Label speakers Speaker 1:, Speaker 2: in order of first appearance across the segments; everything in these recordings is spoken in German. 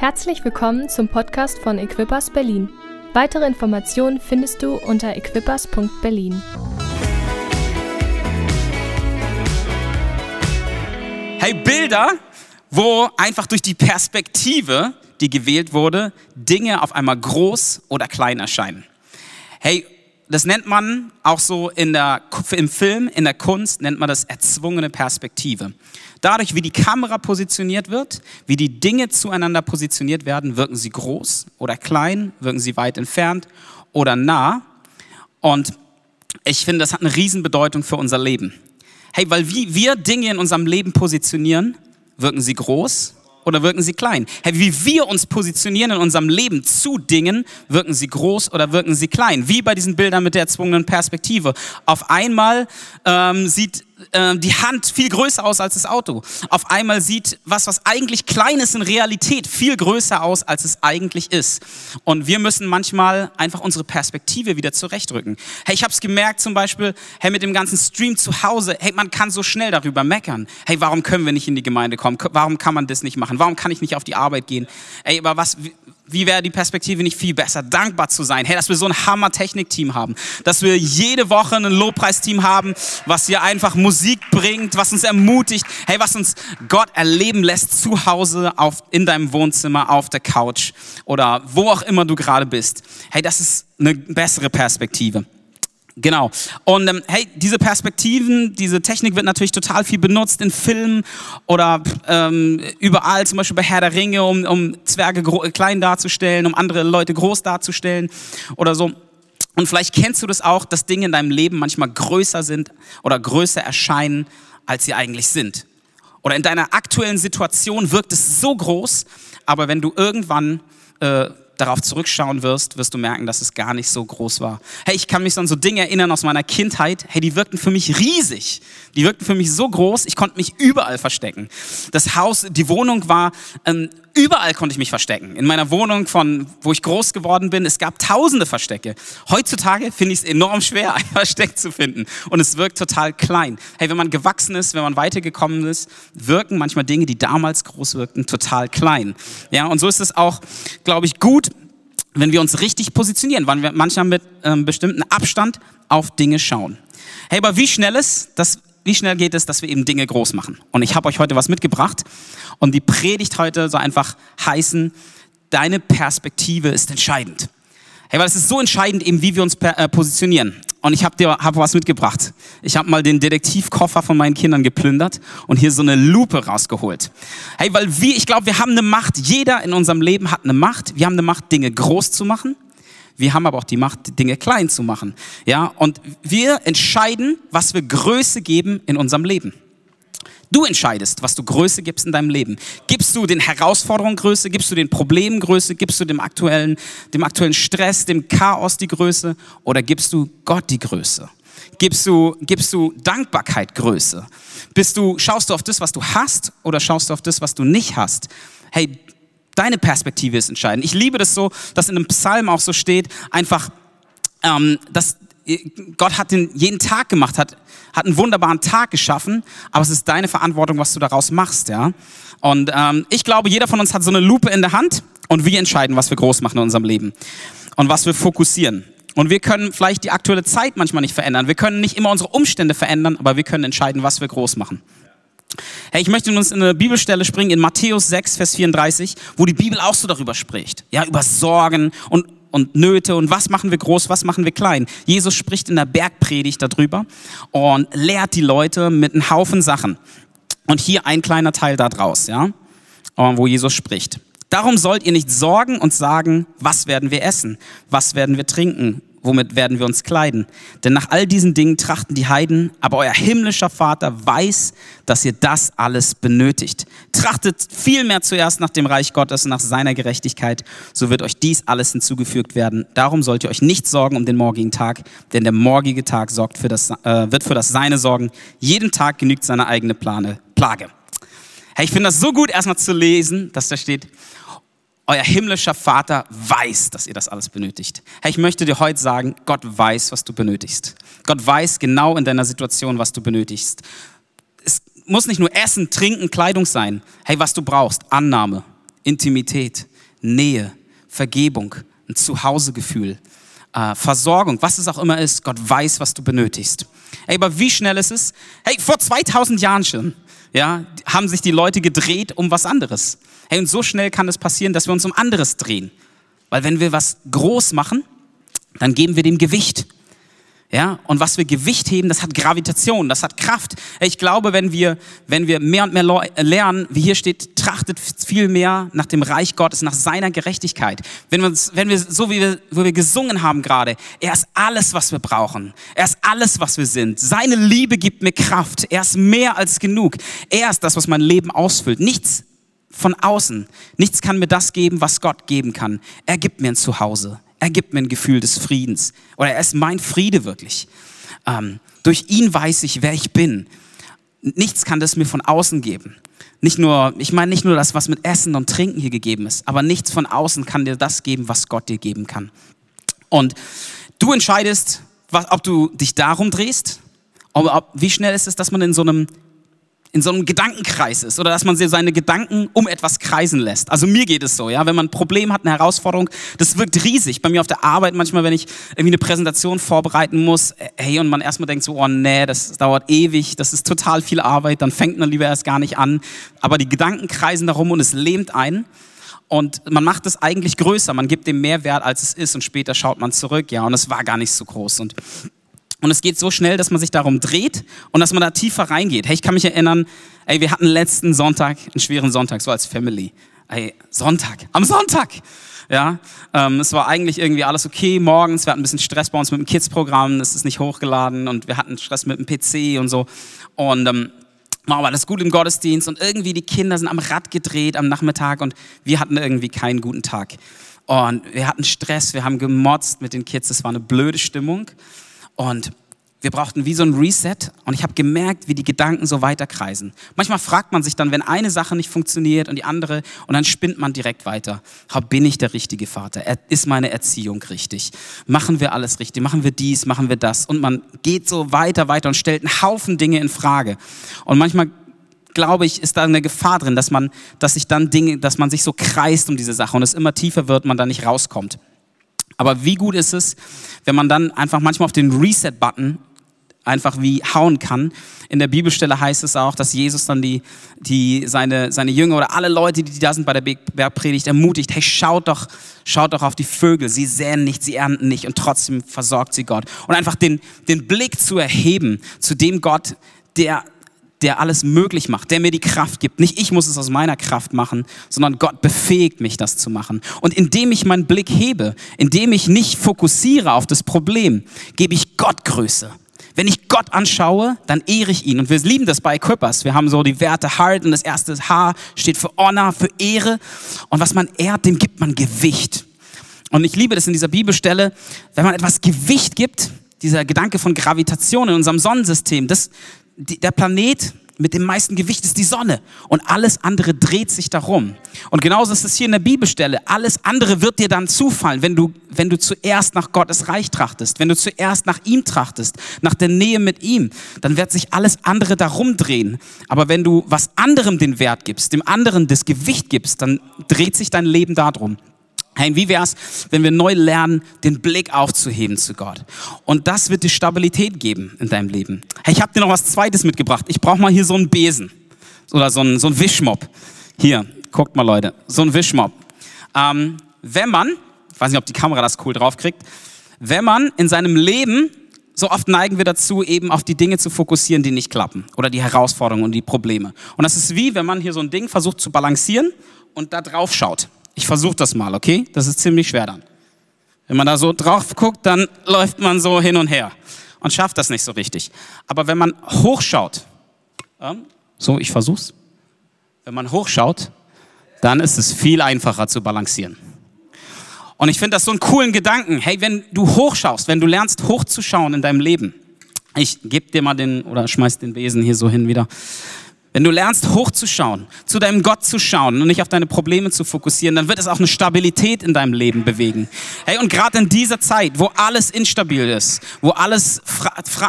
Speaker 1: Herzlich willkommen zum Podcast von Equippers Berlin. Weitere Informationen findest du unter equippers.berlin.
Speaker 2: Hey, Bilder, wo einfach durch die Perspektive, die gewählt wurde, Dinge auf einmal groß oder klein erscheinen. Hey, das nennt man auch so in der, im Film, in der Kunst, nennt man das erzwungene Perspektive. Dadurch, wie die Kamera positioniert wird, wie die Dinge zueinander positioniert werden, wirken sie groß oder klein, wirken sie weit entfernt oder nah. Und ich finde, das hat eine Riesenbedeutung für unser Leben. Hey, weil wie wir Dinge in unserem Leben positionieren, wirken sie groß oder wirken sie klein? Hey, wie wir uns positionieren in unserem Leben zu Dingen, wirken sie groß oder wirken sie klein? Wie bei diesen Bildern mit der erzwungenen Perspektive. Auf einmal ähm, sieht äh, die Hand viel größer aus als das Auto. Auf einmal sieht was, was eigentlich klein ist in Realität, viel größer aus, als es eigentlich ist. Und wir müssen manchmal einfach unsere Perspektive wieder zurechtrücken. Hey, ich habe es gemerkt zum Beispiel, hey, mit dem ganzen Stream zu Hause, hey, man kann so schnell darüber meckern. Hey, warum können wir nicht in die Gemeinde kommen? Warum kann man das nicht machen? Warum kann ich nicht auf die Arbeit gehen? Ey, aber was, wie wäre die Perspektive nicht viel besser, dankbar zu sein? Hey, dass wir so ein Hammer-Technik-Team haben, dass wir jede Woche ein Lobpreisteam haben, was hier einfach Musik bringt, was uns ermutigt, hey, was uns Gott erleben lässt zu Hause, auf, in deinem Wohnzimmer, auf der Couch oder wo auch immer du gerade bist. Hey, das ist eine bessere Perspektive. Genau. Und ähm, hey, diese Perspektiven, diese Technik wird natürlich total viel benutzt in Filmen oder ähm, überall, zum Beispiel bei Herr der Ringe, um, um Zwerge klein darzustellen, um andere Leute groß darzustellen oder so. Und vielleicht kennst du das auch, dass Dinge in deinem Leben manchmal größer sind oder größer erscheinen, als sie eigentlich sind. Oder in deiner aktuellen Situation wirkt es so groß, aber wenn du irgendwann äh, darauf zurückschauen wirst, wirst du merken, dass es gar nicht so groß war. Hey, ich kann mich an so Dinge erinnern aus meiner Kindheit. Hey, die wirkten für mich riesig. Die wirkten für mich so groß, ich konnte mich überall verstecken. Das Haus, die Wohnung war, ähm, überall konnte ich mich verstecken. In meiner Wohnung, von wo ich groß geworden bin, es gab tausende Verstecke. Heutzutage finde ich es enorm schwer, ein Versteck zu finden. Und es wirkt total klein. Hey, wenn man gewachsen ist, wenn man weitergekommen ist, wirken manchmal Dinge, die damals groß wirkten, total klein. Ja, und so ist es auch, glaube ich, gut, wenn wir uns richtig positionieren, wann wir manchmal mit ähm, bestimmten Abstand auf Dinge schauen. Hey, aber wie schnell ist das, wie schnell geht es, dass wir eben Dinge groß machen? Und ich habe euch heute was mitgebracht und die Predigt heute soll einfach heißen, deine Perspektive ist entscheidend. Hey, weil es ist so entscheidend eben, wie wir uns äh, positionieren. Und ich habe dir hab was mitgebracht. Ich habe mal den Detektivkoffer von meinen Kindern geplündert und hier so eine Lupe rausgeholt. Hey, weil wir, ich glaube, wir haben eine Macht. Jeder in unserem Leben hat eine Macht. Wir haben eine Macht, Dinge groß zu machen. Wir haben aber auch die Macht, Dinge klein zu machen. Ja, und wir entscheiden, was wir Größe geben in unserem Leben. Du entscheidest, was du Größe gibst in deinem Leben. Gibst du den Herausforderungen Größe? Gibst du den Problemen Größe? Gibst du dem aktuellen, dem aktuellen Stress, dem Chaos die Größe? Oder gibst du Gott die Größe? Gibst du, gibst du Dankbarkeit Größe? Bist du, schaust du auf das, was du hast? Oder schaust du auf das, was du nicht hast? Hey, deine Perspektive ist entscheidend. Ich liebe das so, dass in einem Psalm auch so steht, einfach, ähm, dass Gott hat den jeden Tag gemacht, hat, hat einen wunderbaren Tag geschaffen, aber es ist deine Verantwortung, was du daraus machst, ja. Und ähm, ich glaube, jeder von uns hat so eine Lupe in der Hand und wir entscheiden, was wir groß machen in unserem Leben und was wir fokussieren. Und wir können vielleicht die aktuelle Zeit manchmal nicht verändern. Wir können nicht immer unsere Umstände verändern, aber wir können entscheiden, was wir groß machen. Hey, ich möchte uns in eine Bibelstelle springen, in Matthäus 6, Vers 34, wo die Bibel auch so darüber spricht. Ja, über Sorgen und und Nöte und was machen wir groß, was machen wir klein. Jesus spricht in der Bergpredigt darüber und lehrt die Leute mit einem Haufen Sachen. Und hier ein kleiner Teil da draus, ja, wo Jesus spricht. Darum sollt ihr nicht sorgen und sagen, was werden wir essen, was werden wir trinken, womit werden wir uns kleiden? Denn nach all diesen Dingen trachten die Heiden, aber euer himmlischer Vater weiß, dass ihr das alles benötigt. Trachtet vielmehr zuerst nach dem Reich Gottes und nach seiner Gerechtigkeit, so wird euch dies alles hinzugefügt werden. Darum sollt ihr euch nicht sorgen um den morgigen Tag, denn der morgige Tag sorgt für das, äh, wird für das Seine sorgen. Jeden Tag genügt seine eigene Plane, Plage. Hey, ich finde das so gut, erstmal zu lesen, dass da steht, euer himmlischer Vater weiß, dass ihr das alles benötigt. Hey, ich möchte dir heute sagen, Gott weiß, was du benötigst. Gott weiß genau in deiner Situation, was du benötigst. Es muss nicht nur Essen, Trinken, Kleidung sein. Hey, was du brauchst, Annahme, Intimität, Nähe, Vergebung, ein Zuhausegefühl, äh, Versorgung, was es auch immer ist. Gott weiß, was du benötigst. Hey, aber wie schnell ist es? Hey, vor 2000 Jahren schon, ja, haben sich die Leute gedreht um was anderes. Hey, und so schnell kann es passieren, dass wir uns um anderes drehen. Weil wenn wir was groß machen, dann geben wir dem Gewicht. Ja, und was wir Gewicht heben, das hat Gravitation, das hat Kraft. Ich glaube, wenn wir, wenn wir mehr und mehr lernen, wie hier steht, trachtet viel mehr nach dem Reich Gottes, nach seiner Gerechtigkeit. Wenn wir uns, wenn wir, so wie wir, wo wir gesungen haben gerade, er ist alles, was wir brauchen. Er ist alles, was wir sind. Seine Liebe gibt mir Kraft. Er ist mehr als genug. Er ist das, was mein Leben ausfüllt. Nichts von außen. Nichts kann mir das geben, was Gott geben kann. Er gibt mir ein Zuhause. Er gibt mir ein Gefühl des Friedens. Oder er ist mein Friede wirklich. Ähm, durch ihn weiß ich, wer ich bin. Nichts kann das mir von außen geben. Nicht nur, ich meine nicht nur das, was mit Essen und Trinken hier gegeben ist, aber nichts von außen kann dir das geben, was Gott dir geben kann. Und du entscheidest, was, ob du dich darum drehst, ob, ob, wie schnell ist es, dass man in so einem in so einem Gedankenkreis ist oder dass man seine Gedanken um etwas kreisen lässt. Also mir geht es so, ja, wenn man ein Problem hat, eine Herausforderung, das wirkt riesig. Bei mir auf der Arbeit manchmal, wenn ich irgendwie eine Präsentation vorbereiten muss, hey, und man erstmal denkt so, oh nee, das dauert ewig, das ist total viel Arbeit, dann fängt man lieber erst gar nicht an. Aber die Gedanken kreisen darum und es lähmt ein. Und man macht es eigentlich größer, man gibt dem mehr Wert, als es ist und später schaut man zurück, ja, und es war gar nicht so groß. Und und es geht so schnell, dass man sich darum dreht und dass man da tiefer reingeht. Hey, ich kann mich erinnern, ey, wir hatten letzten Sonntag, einen schweren Sonntag, so als Family. Ey, Sonntag, am Sonntag. Ja, ähm, es war eigentlich irgendwie alles okay morgens. Wir hatten ein bisschen Stress bei uns mit dem Kids-Programm, es ist nicht hochgeladen und wir hatten Stress mit dem PC und so. Und ähm, war aber alles gut im Gottesdienst und irgendwie die Kinder sind am Rad gedreht am Nachmittag und wir hatten irgendwie keinen guten Tag. Und wir hatten Stress, wir haben gemotzt mit den Kids, es war eine blöde Stimmung. Und wir brauchten wie so ein Reset und ich habe gemerkt, wie die Gedanken so weiterkreisen. Manchmal fragt man sich dann, wenn eine Sache nicht funktioniert und die andere und dann spinnt man direkt weiter. Bin ich der richtige Vater? Ist meine Erziehung richtig? Machen wir alles richtig? Machen wir dies? Machen wir das? Und man geht so weiter, weiter und stellt einen Haufen Dinge in Frage. Und manchmal glaube ich, ist da eine Gefahr drin, dass man, dass sich dann Dinge, dass man sich so kreist um diese Sache und es immer tiefer wird, man da nicht rauskommt. Aber wie gut ist es, wenn man dann einfach manchmal auf den Reset-Button einfach wie hauen kann. In der Bibelstelle heißt es auch, dass Jesus dann die, die, seine, seine Jünger oder alle Leute, die da sind bei der Bergpredigt, ermutigt, hey, schaut doch, schaut doch auf die Vögel. Sie säen nicht, sie ernten nicht und trotzdem versorgt sie Gott. Und einfach den, den Blick zu erheben zu dem Gott, der der alles möglich macht, der mir die Kraft gibt. Nicht ich muss es aus meiner Kraft machen, sondern Gott befähigt mich, das zu machen. Und indem ich meinen Blick hebe, indem ich nicht fokussiere auf das Problem, gebe ich Gott Größe. Wenn ich Gott anschaue, dann ehre ich ihn. Und wir lieben das bei Equippers. Wir haben so die Werte Heart und das erste H steht für Honor, für Ehre. Und was man ehrt, dem gibt man Gewicht. Und ich liebe das in dieser Bibelstelle, wenn man etwas Gewicht gibt, dieser Gedanke von Gravitation in unserem Sonnensystem, das, der Planet mit dem meisten Gewicht ist die Sonne und alles andere dreht sich darum. Und genauso ist es hier in der Bibelstelle. Alles andere wird dir dann zufallen, wenn du, wenn du zuerst nach Gottes Reich trachtest, wenn du zuerst nach ihm trachtest, nach der Nähe mit ihm, dann wird sich alles andere darum drehen. Aber wenn du was anderem den Wert gibst, dem anderen das Gewicht gibst, dann dreht sich dein Leben darum. Hey, wie wär's, wenn wir neu lernen, den Blick aufzuheben zu Gott? Und das wird dir Stabilität geben in deinem Leben. Hey, ich habe dir noch was Zweites mitgebracht. Ich brauche mal hier so einen Besen oder so einen, so einen Wischmopp. Hier, guckt mal Leute, so ein Wischmopp. Ähm, wenn man, ich weiß nicht, ob die Kamera das cool draufkriegt, wenn man in seinem Leben, so oft neigen wir dazu, eben auf die Dinge zu fokussieren, die nicht klappen oder die Herausforderungen und die Probleme. Und das ist wie, wenn man hier so ein Ding versucht zu balancieren und da drauf schaut. Ich versuche das mal, okay? Das ist ziemlich schwer dann. Wenn man da so drauf guckt, dann läuft man so hin und her und schafft das nicht so richtig. Aber wenn man hochschaut, ähm, so, ich versuch's. Wenn man hochschaut, dann ist es viel einfacher zu balancieren. Und ich finde das so einen coolen Gedanken. Hey, wenn du hochschaust, wenn du lernst hochzuschauen in deinem Leben, ich gebe dir mal den oder schmeiß den Besen hier so hin wieder. Wenn du lernst, hochzuschauen, zu deinem Gott zu schauen und nicht auf deine Probleme zu fokussieren, dann wird es auch eine Stabilität in deinem Leben bewegen. Hey, und gerade in dieser Zeit, wo alles instabil ist, wo alles,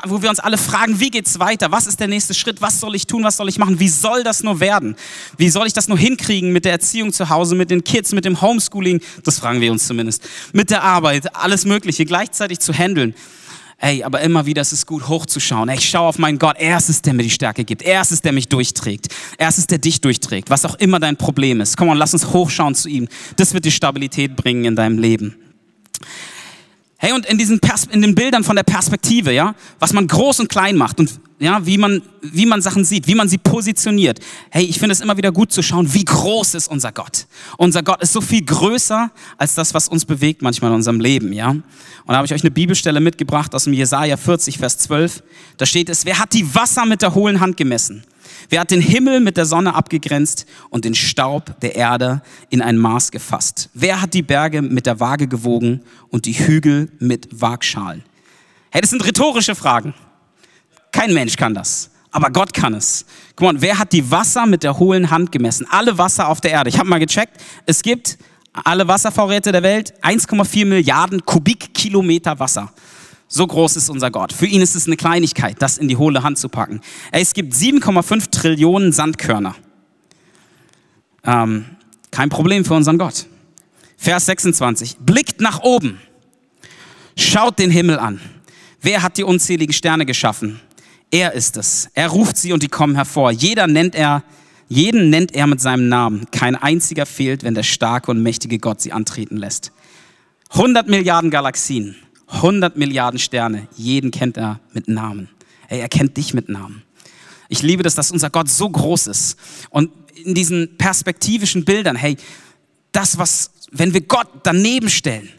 Speaker 2: wo wir uns alle fragen, wie geht's weiter? Was ist der nächste Schritt? Was soll ich tun? Was soll ich machen? Wie soll das nur werden? Wie soll ich das nur hinkriegen mit der Erziehung zu Hause, mit den Kids, mit dem Homeschooling? Das fragen wir uns zumindest. Mit der Arbeit, alles Mögliche gleichzeitig zu handeln. Ey, aber immer wieder ist es gut, hochzuschauen. Ey, ich schaue auf meinen Gott. Er ist es, der mir die Stärke gibt. Er ist es, der mich durchträgt. Er ist es, der dich durchträgt. Was auch immer dein Problem ist. Komm on, lass uns hochschauen zu ihm. Das wird die Stabilität bringen in deinem Leben. Hey, und in diesen Pers in den Bildern von der Perspektive, ja, was man groß und klein macht und ja, wie man, wie man Sachen sieht, wie man sie positioniert. Hey, ich finde es immer wieder gut zu schauen, wie groß ist unser Gott. Unser Gott ist so viel größer als das, was uns bewegt manchmal in unserem Leben, ja. Und da habe ich euch eine Bibelstelle mitgebracht aus dem Jesaja 40, Vers 12. Da steht es, wer hat die Wasser mit der hohlen Hand gemessen? Wer hat den Himmel mit der Sonne abgegrenzt und den Staub der Erde in ein Maß gefasst? Wer hat die Berge mit der Waage gewogen und die Hügel mit Waagschalen? Hey, das sind rhetorische Fragen. Kein Mensch kann das. Aber Gott kann es. Guck mal, wer hat die Wasser mit der hohlen Hand gemessen? Alle Wasser auf der Erde. Ich habe mal gecheckt, es gibt alle Wasservorräte der Welt, 1,4 Milliarden Kubikkilometer Wasser. So groß ist unser Gott. Für ihn ist es eine Kleinigkeit, das in die hohle Hand zu packen. Es gibt 7,5 Trillionen Sandkörner. Ähm, kein Problem für unseren Gott. Vers 26. Blickt nach oben. Schaut den Himmel an. Wer hat die unzähligen Sterne geschaffen? Er ist es. Er ruft sie und die kommen hervor. Jeder nennt er, jeden nennt er mit seinem Namen. Kein einziger fehlt, wenn der starke und mächtige Gott sie antreten lässt. 100 Milliarden Galaxien, 100 Milliarden Sterne. Jeden kennt er mit Namen. Hey, er kennt dich mit Namen. Ich liebe das, dass unser Gott so groß ist. Und in diesen perspektivischen Bildern, hey, das, was, wenn wir Gott daneben stellen,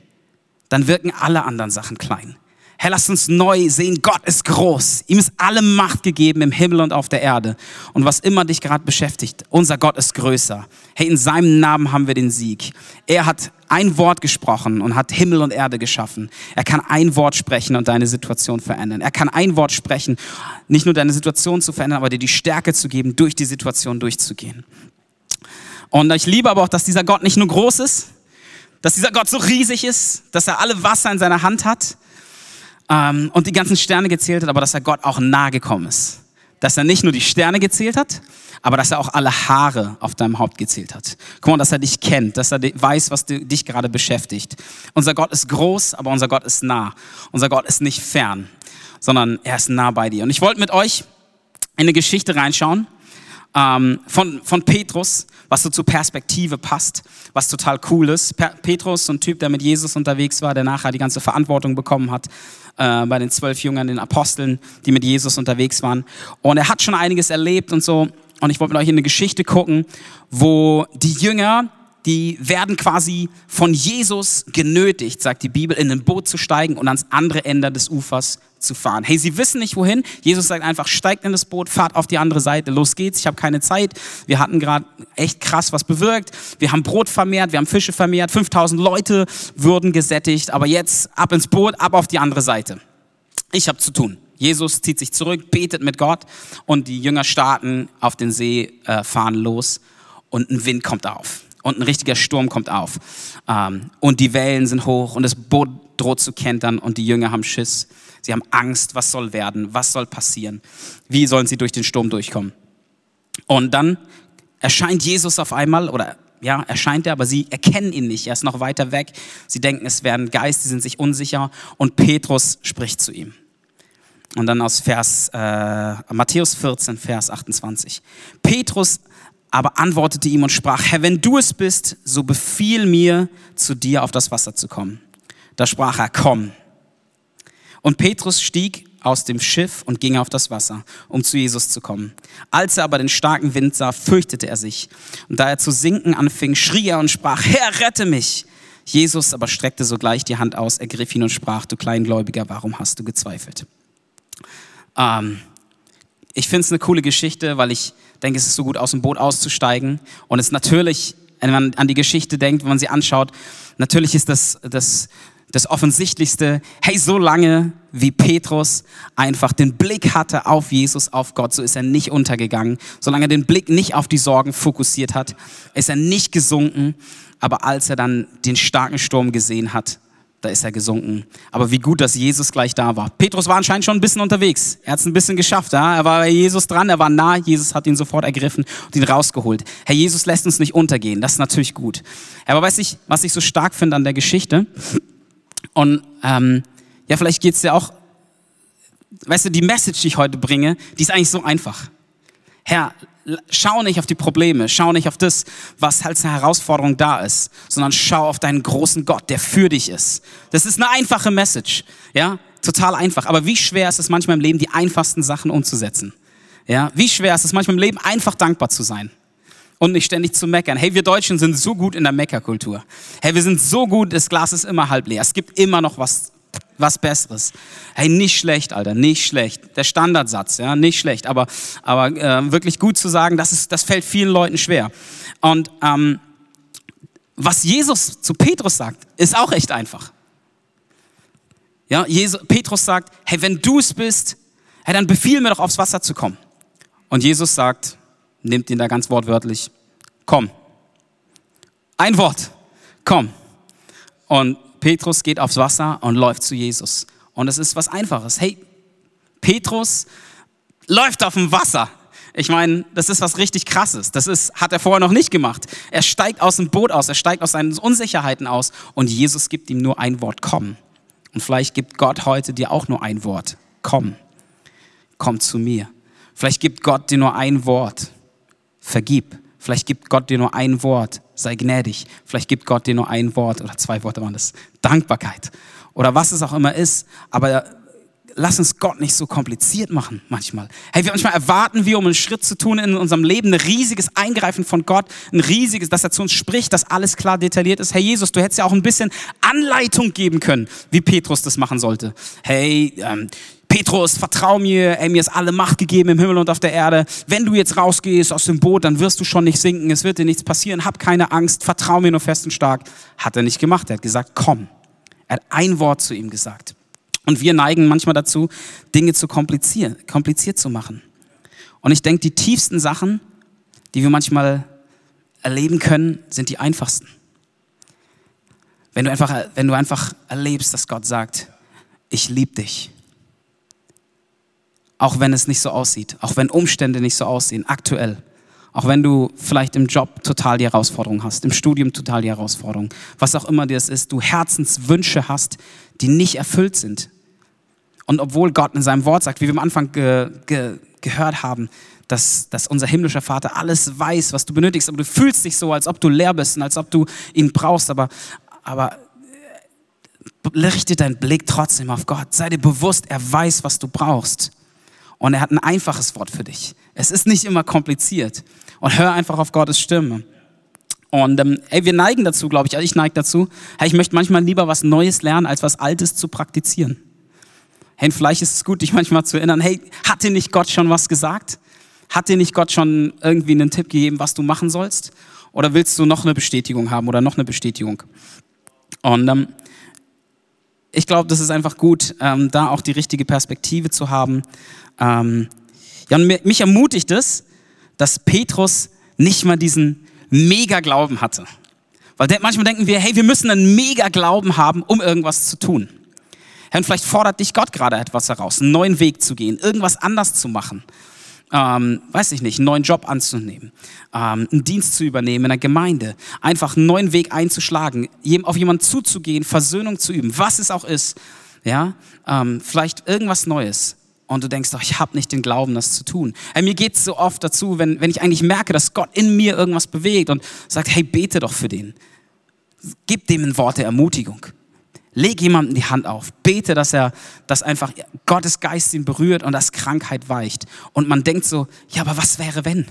Speaker 2: dann wirken alle anderen Sachen klein. Herr, lass uns neu sehen, Gott ist groß. Ihm ist alle Macht gegeben im Himmel und auf der Erde. Und was immer dich gerade beschäftigt, unser Gott ist größer. Hey, in seinem Namen haben wir den Sieg. Er hat ein Wort gesprochen und hat Himmel und Erde geschaffen. Er kann ein Wort sprechen und deine Situation verändern. Er kann ein Wort sprechen, nicht nur deine Situation zu verändern, aber dir die Stärke zu geben, durch die Situation durchzugehen. Und ich liebe aber auch, dass dieser Gott nicht nur groß ist, dass dieser Gott so riesig ist, dass er alle Wasser in seiner Hand hat, ähm, und die ganzen Sterne gezählt hat, aber dass er Gott auch nahe gekommen ist. Dass er nicht nur die Sterne gezählt hat, aber dass er auch alle Haare auf deinem Haupt gezählt hat. Guck mal, dass er dich kennt, dass er weiß, was dich gerade beschäftigt. Unser Gott ist groß, aber unser Gott ist nah. Unser Gott ist nicht fern, sondern er ist nah bei dir. Und ich wollte mit euch in eine Geschichte reinschauen ähm, von, von Petrus, was so zur Perspektive passt, was total cool ist. Petrus, so ein Typ, der mit Jesus unterwegs war, der nachher die ganze Verantwortung bekommen hat äh, bei den zwölf Jüngern, den Aposteln, die mit Jesus unterwegs waren. Und er hat schon einiges erlebt und so. Und ich wollte mit euch in eine Geschichte gucken, wo die Jünger die werden quasi von Jesus genötigt, sagt die Bibel, in ein Boot zu steigen und ans andere Ende des Ufers zu fahren. Hey, sie wissen nicht wohin. Jesus sagt einfach, steigt in das Boot, fahrt auf die andere Seite, los geht's, ich habe keine Zeit. Wir hatten gerade echt krass was bewirkt. Wir haben Brot vermehrt, wir haben Fische vermehrt, 5000 Leute wurden gesättigt, aber jetzt ab ins Boot, ab auf die andere Seite. Ich habe zu tun. Jesus zieht sich zurück, betet mit Gott und die Jünger starten auf den See, äh, fahren los und ein Wind kommt auf und ein richtiger Sturm kommt auf. Ähm, und die Wellen sind hoch und das Boot droht zu kentern und die Jünger haben Schiss. Sie haben Angst, was soll werden, was soll passieren, wie sollen sie durch den Sturm durchkommen. Und dann erscheint Jesus auf einmal oder ja, erscheint er, aber sie erkennen ihn nicht. Er ist noch weiter weg. Sie denken, es wäre ein Geist, sie sind sich unsicher. Und Petrus spricht zu ihm. Und dann aus Vers, äh, Matthäus 14, Vers 28. Petrus aber antwortete ihm und sprach, Herr, wenn du es bist, so befiehl mir, zu dir auf das Wasser zu kommen. Da sprach er, komm. Und Petrus stieg aus dem Schiff und ging auf das Wasser, um zu Jesus zu kommen. Als er aber den starken Wind sah, fürchtete er sich. Und da er zu sinken anfing, schrie er und sprach, Herr, rette mich. Jesus aber streckte sogleich die Hand aus, ergriff ihn und sprach, du Kleingläubiger, warum hast du gezweifelt? Ähm, ich finde es eine coole Geschichte, weil ich denke, es ist so gut, aus dem Boot auszusteigen. Und es natürlich, wenn man an die Geschichte denkt, wenn man sie anschaut, natürlich ist das, das das Offensichtlichste, hey, so lange wie Petrus einfach den Blick hatte auf Jesus, auf Gott, so ist er nicht untergegangen. Solange er den Blick nicht auf die Sorgen fokussiert hat, ist er nicht gesunken. Aber als er dann den starken Sturm gesehen hat, da ist er gesunken. Aber wie gut, dass Jesus gleich da war. Petrus war anscheinend schon ein bisschen unterwegs. Er hat es ein bisschen geschafft. Ja? Er war bei Jesus dran, er war nah. Jesus hat ihn sofort ergriffen und ihn rausgeholt. Herr Jesus lässt uns nicht untergehen. Das ist natürlich gut. Aber weiß ich, was ich so stark finde an der Geschichte? Und ähm, ja, vielleicht geht's dir auch, weißt du, die Message, die ich heute bringe, die ist eigentlich so einfach. Herr, schau nicht auf die Probleme, schau nicht auf das, was als eine Herausforderung da ist, sondern schau auf deinen großen Gott, der für dich ist. Das ist eine einfache Message, ja, total einfach. Aber wie schwer ist es manchmal im Leben, die einfachsten Sachen umzusetzen? Ja, wie schwer ist es manchmal im Leben, einfach dankbar zu sein? und nicht ständig zu meckern. Hey, wir Deutschen sind so gut in der Meckerkultur. Hey, wir sind so gut, das Glas ist immer halb leer. Es gibt immer noch was, was Besseres. Hey, nicht schlecht, Alter, nicht schlecht. Der Standardsatz, ja, nicht schlecht. Aber, aber äh, wirklich gut zu sagen, das, ist, das fällt vielen Leuten schwer. Und ähm, was Jesus zu Petrus sagt, ist auch echt einfach. Ja, Jesus, Petrus sagt, hey, wenn du es bist, hey, dann befiehl mir doch aufs Wasser zu kommen. Und Jesus sagt, nimmt ihn da ganz wortwörtlich, komm. Ein Wort, komm. Und Petrus geht aufs Wasser und läuft zu Jesus. Und es ist was Einfaches. Hey, Petrus läuft auf dem Wasser. Ich meine, das ist was richtig Krasses. Das ist, hat er vorher noch nicht gemacht. Er steigt aus dem Boot aus, er steigt aus seinen Unsicherheiten aus und Jesus gibt ihm nur ein Wort, komm. Und vielleicht gibt Gott heute dir auch nur ein Wort, komm. Komm zu mir. Vielleicht gibt Gott dir nur ein Wort, vergib. Vielleicht gibt Gott dir nur ein Wort, sei gnädig. Vielleicht gibt Gott dir nur ein Wort oder zwei Worte waren das, Dankbarkeit oder was es auch immer ist. Aber lass uns Gott nicht so kompliziert machen manchmal. Hey, manchmal erwarten wir, um einen Schritt zu tun in unserem Leben, ein riesiges Eingreifen von Gott, ein riesiges, dass er zu uns spricht, dass alles klar detailliert ist. Hey Jesus, du hättest ja auch ein bisschen Anleitung geben können, wie Petrus das machen sollte. Hey, ähm, Petrus, vertrau mir, ey, mir ist alle Macht gegeben im Himmel und auf der Erde. Wenn du jetzt rausgehst aus dem Boot, dann wirst du schon nicht sinken, es wird dir nichts passieren, hab keine Angst, vertrau mir nur fest und stark. Hat er nicht gemacht, er hat gesagt, komm. Er hat ein Wort zu ihm gesagt. Und wir neigen manchmal dazu, Dinge zu komplizieren, kompliziert zu machen. Und ich denke, die tiefsten Sachen, die wir manchmal erleben können, sind die einfachsten. Wenn du einfach, wenn du einfach erlebst, dass Gott sagt, ich liebe dich auch wenn es nicht so aussieht, auch wenn Umstände nicht so aussehen, aktuell. Auch wenn du vielleicht im Job total die Herausforderung hast, im Studium total die Herausforderung, was auch immer das ist, du Herzenswünsche hast, die nicht erfüllt sind. Und obwohl Gott in seinem Wort sagt, wie wir am Anfang ge, ge, gehört haben, dass, dass unser himmlischer Vater alles weiß, was du benötigst, aber du fühlst dich so, als ob du leer bist und als ob du ihn brauchst, aber, aber richte deinen Blick trotzdem auf Gott. Sei dir bewusst, er weiß, was du brauchst. Und er hat ein einfaches Wort für dich. Es ist nicht immer kompliziert. Und hör einfach auf Gottes Stimme. Und ähm, ey, wir neigen dazu, glaube ich, also ich neige dazu, hey, ich möchte manchmal lieber was Neues lernen, als was Altes zu praktizieren. Hey, vielleicht ist es gut, dich manchmal zu erinnern, hey, hat dir nicht Gott schon was gesagt? Hat dir nicht Gott schon irgendwie einen Tipp gegeben, was du machen sollst? Oder willst du noch eine Bestätigung haben oder noch eine Bestätigung? Und ähm, ich glaube, das ist einfach gut, ähm, da auch die richtige Perspektive zu haben. Ähm, ja, und mich ermutigt es, dass Petrus nicht mal diesen Mega-Glauben hatte. Weil manchmal denken wir, hey, wir müssen einen Mega-Glauben haben, um irgendwas zu tun. Herr, und vielleicht fordert dich Gott gerade etwas heraus, einen neuen Weg zu gehen, irgendwas anders zu machen. Ähm, weiß ich nicht, einen neuen Job anzunehmen, ähm, einen Dienst zu übernehmen in der Gemeinde, einfach einen neuen Weg einzuschlagen, auf jemanden zuzugehen, Versöhnung zu üben, was es auch ist, ja, ähm, vielleicht irgendwas Neues und du denkst doch, ich habe nicht den Glauben, das zu tun. Hey, mir geht es so oft dazu, wenn, wenn ich eigentlich merke, dass Gott in mir irgendwas bewegt und sagt, hey, bete doch für den. Gib dem ein Wort der Ermutigung. Leg jemandem die Hand auf. Bete, dass er, dass einfach Gottes Geist ihn berührt und dass Krankheit weicht. Und man denkt so, ja, aber was wäre wenn?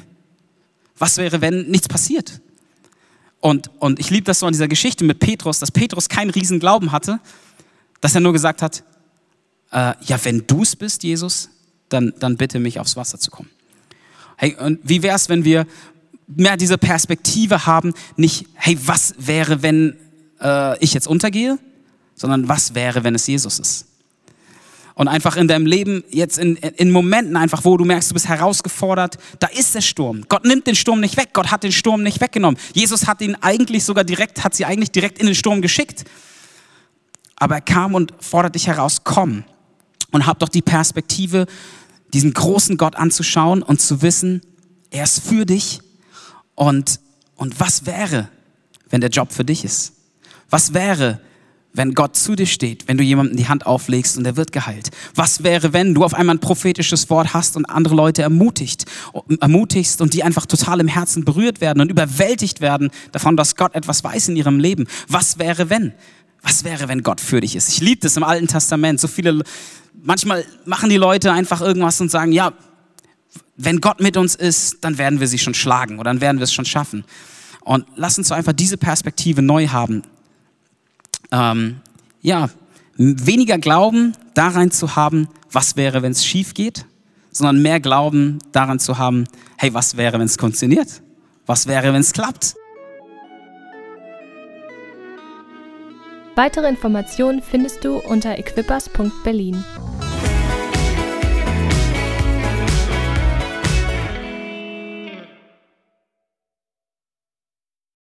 Speaker 2: Was wäre, wenn nichts passiert? Und, und ich liebe das so an dieser Geschichte mit Petrus, dass Petrus keinen riesen Glauben hatte, dass er nur gesagt hat, äh, ja, wenn du es bist, Jesus, dann, dann bitte mich aufs Wasser zu kommen. Hey, und wie wäre es, wenn wir mehr diese Perspektive haben, nicht, hey, was wäre, wenn äh, ich jetzt untergehe, sondern was wäre, wenn es Jesus ist. Und einfach in deinem Leben, jetzt in, in Momenten einfach, wo du merkst, du bist herausgefordert, da ist der Sturm. Gott nimmt den Sturm nicht weg. Gott hat den Sturm nicht weggenommen. Jesus hat ihn eigentlich sogar direkt, hat sie eigentlich direkt in den Sturm geschickt. Aber er kam und fordert dich heraus, komm und hab doch die Perspektive, diesen großen Gott anzuschauen und zu wissen, er ist für dich und, und was wäre, wenn der Job für dich ist? Was wäre, wenn Gott zu dir steht, wenn du jemandem die Hand auflegst und er wird geheilt? Was wäre, wenn du auf einmal ein prophetisches Wort hast und andere Leute ermutigt, ermutigst und die einfach total im Herzen berührt werden und überwältigt werden davon, dass Gott etwas weiß in ihrem Leben? Was wäre, wenn? Was wäre, wenn Gott für dich ist? Ich liebe das im Alten Testament. So viele, manchmal machen die Leute einfach irgendwas und sagen, ja, wenn Gott mit uns ist, dann werden wir sie schon schlagen oder dann werden wir es schon schaffen. Und lass uns so einfach diese Perspektive neu haben. Ähm, ja, weniger Glauben daran zu haben, was wäre, wenn es schief geht, sondern mehr Glauben daran zu haben, hey, was wäre, wenn es funktioniert? Was wäre, wenn es klappt?
Speaker 1: Weitere Informationen findest du unter equippers.berlin.